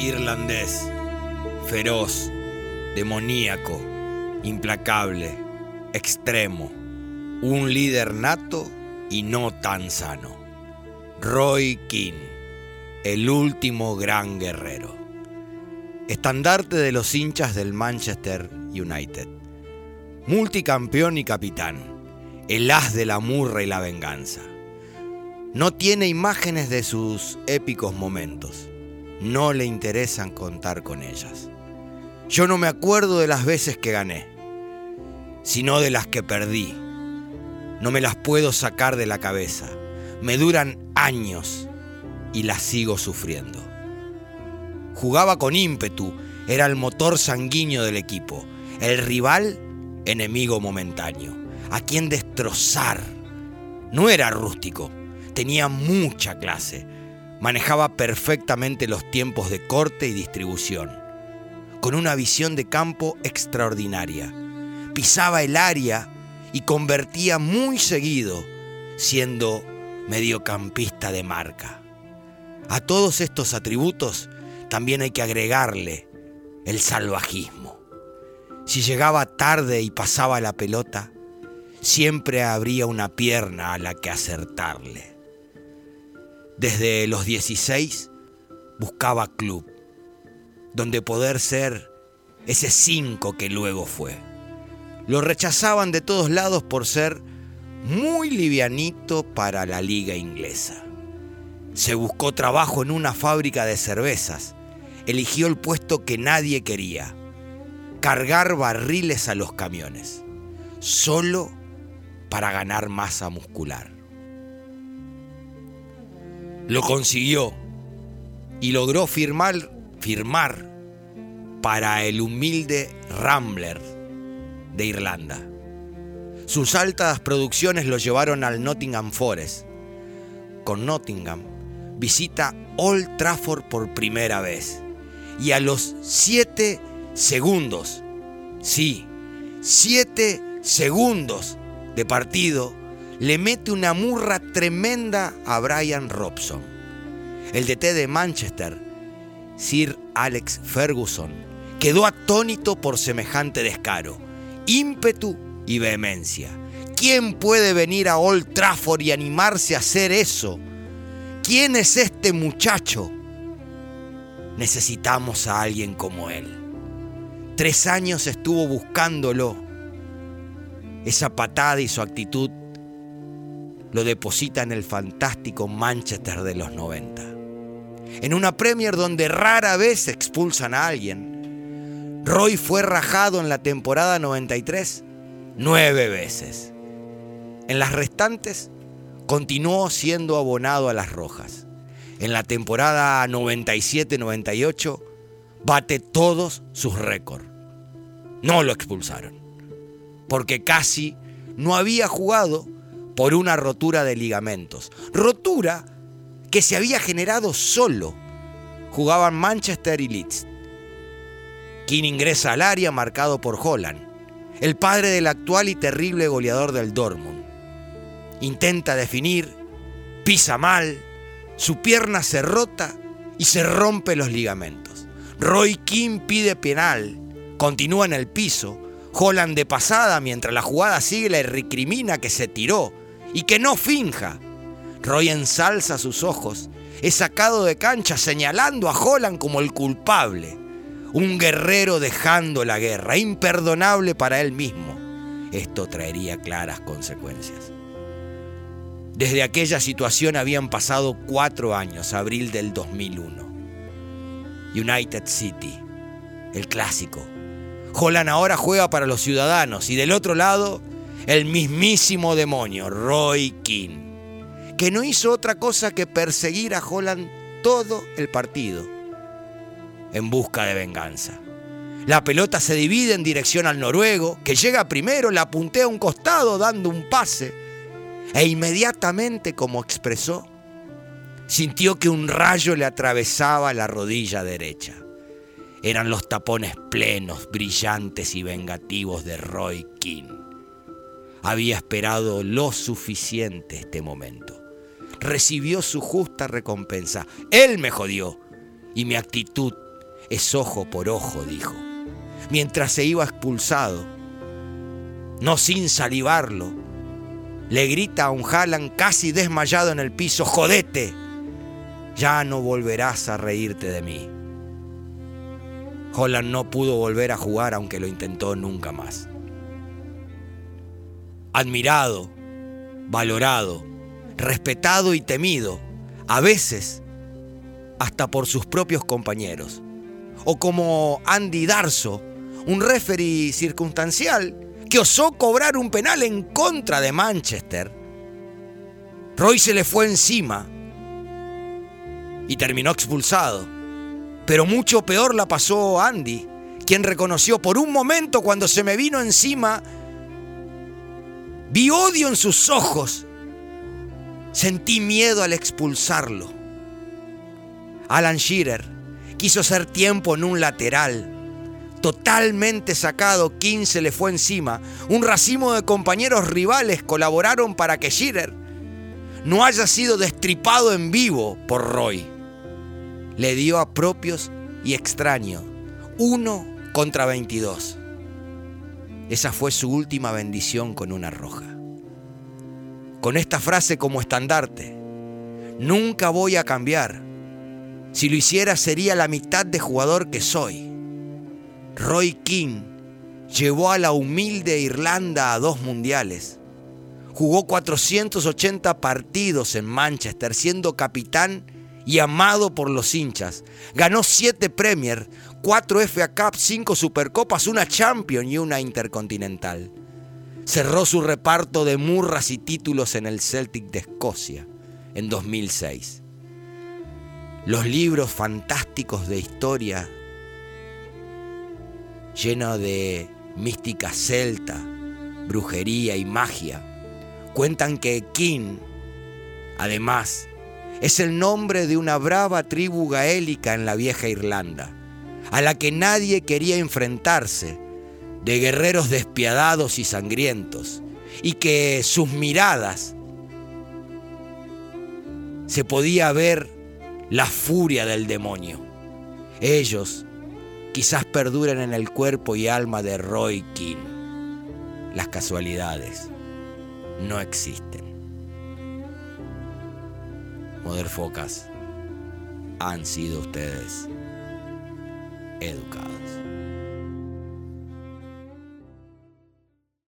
irlandés, feroz, demoníaco, implacable, extremo, un líder nato y no tan sano. Roy King, el último gran guerrero. Estandarte de los hinchas del Manchester United. Multicampeón y capitán. El as de la murra y la venganza. No tiene imágenes de sus épicos momentos. No le interesan contar con ellas. Yo no me acuerdo de las veces que gané, sino de las que perdí. No me las puedo sacar de la cabeza. Me duran años y las sigo sufriendo. Jugaba con ímpetu, era el motor sanguíneo del equipo, el rival, enemigo momentáneo, a quien destrozar. No era rústico, tenía mucha clase, manejaba perfectamente los tiempos de corte y distribución con una visión de campo extraordinaria. Pisaba el área y convertía muy seguido, siendo mediocampista de marca. A todos estos atributos también hay que agregarle el salvajismo. Si llegaba tarde y pasaba la pelota, siempre habría una pierna a la que acertarle. Desde los 16 buscaba club donde poder ser ese cinco que luego fue. Lo rechazaban de todos lados por ser muy livianito para la liga inglesa. Se buscó trabajo en una fábrica de cervezas. Eligió el puesto que nadie quería. Cargar barriles a los camiones. Solo para ganar masa muscular. Lo consiguió y logró firmar firmar para el humilde Rambler de Irlanda. Sus altas producciones lo llevaron al Nottingham Forest. Con Nottingham visita Old Trafford por primera vez y a los siete segundos, sí, siete segundos de partido, le mete una murra tremenda a Brian Robson. El DT de Manchester Sir Alex Ferguson quedó atónito por semejante descaro, ímpetu y vehemencia. ¿Quién puede venir a Old Trafford y animarse a hacer eso? ¿Quién es este muchacho? Necesitamos a alguien como él. Tres años estuvo buscándolo. Esa patada y su actitud lo deposita en el fantástico Manchester de los 90 en una Premier donde rara vez expulsan a alguien. Roy fue rajado en la temporada 93 nueve veces. En las restantes continuó siendo abonado a las rojas. En la temporada 97-98 bate todos sus récords. No lo expulsaron, porque casi no había jugado por una rotura de ligamentos. Rotura que se había generado solo. Jugaban Manchester y Leeds. King ingresa al área marcado por Holland, el padre del actual y terrible goleador del Dortmund. Intenta definir, pisa mal, su pierna se rota y se rompe los ligamentos. Roy King pide penal, continúa en el piso. Holland de pasada mientras la jugada sigue le recrimina que se tiró y que no finja Roy ensalza sus ojos, es sacado de cancha señalando a Holland como el culpable. Un guerrero dejando la guerra, imperdonable para él mismo. Esto traería claras consecuencias. Desde aquella situación habían pasado cuatro años, abril del 2001. United City, el clásico. Holland ahora juega para los ciudadanos y del otro lado, el mismísimo demonio, Roy King que no hizo otra cosa que perseguir a Holland todo el partido en busca de venganza. La pelota se divide en dirección al noruego, que llega primero, la puntea a un costado dando un pase, e inmediatamente, como expresó, sintió que un rayo le atravesaba la rodilla derecha. Eran los tapones plenos, brillantes y vengativos de Roy King. Había esperado lo suficiente este momento recibió su justa recompensa. Él me jodió y mi actitud es ojo por ojo, dijo, mientras se iba expulsado. No sin salivarlo, le grita a un Haaland casi desmayado en el piso, jodete, ya no volverás a reírte de mí. Holland no pudo volver a jugar aunque lo intentó nunca más. Admirado, valorado, respetado y temido, a veces hasta por sus propios compañeros. O como Andy Darso, un referee circunstancial que osó cobrar un penal en contra de Manchester. Roy se le fue encima y terminó expulsado. Pero mucho peor la pasó Andy, quien reconoció por un momento cuando se me vino encima, vi odio en sus ojos, sentí miedo al expulsarlo. Alan Shearer quiso hacer tiempo en un lateral. Totalmente sacado, King se le fue encima. Un racimo de compañeros rivales colaboraron para que Shearer no haya sido destripado en vivo por Roy le dio a propios y extraños, uno contra 22. Esa fue su última bendición con una roja. Con esta frase como estandarte, nunca voy a cambiar. Si lo hiciera sería la mitad de jugador que soy. Roy King llevó a la humilde Irlanda a dos mundiales. Jugó 480 partidos en Manchester siendo capitán y amado por los hinchas. Ganó siete Premier, cuatro FA Cup, cinco Supercopas, una Champion y una Intercontinental. Cerró su reparto de murras y títulos en el Celtic de Escocia en 2006. Los libros fantásticos de historia, llenos de mística celta, brujería y magia, cuentan que King, además, es el nombre de una brava tribu gaélica en la vieja Irlanda, a la que nadie quería enfrentarse, de guerreros despiadados y sangrientos, y que sus miradas se podía ver la furia del demonio. Ellos quizás perduren en el cuerpo y alma de Roy King. Las casualidades no existen. Focas han sido ustedes educados.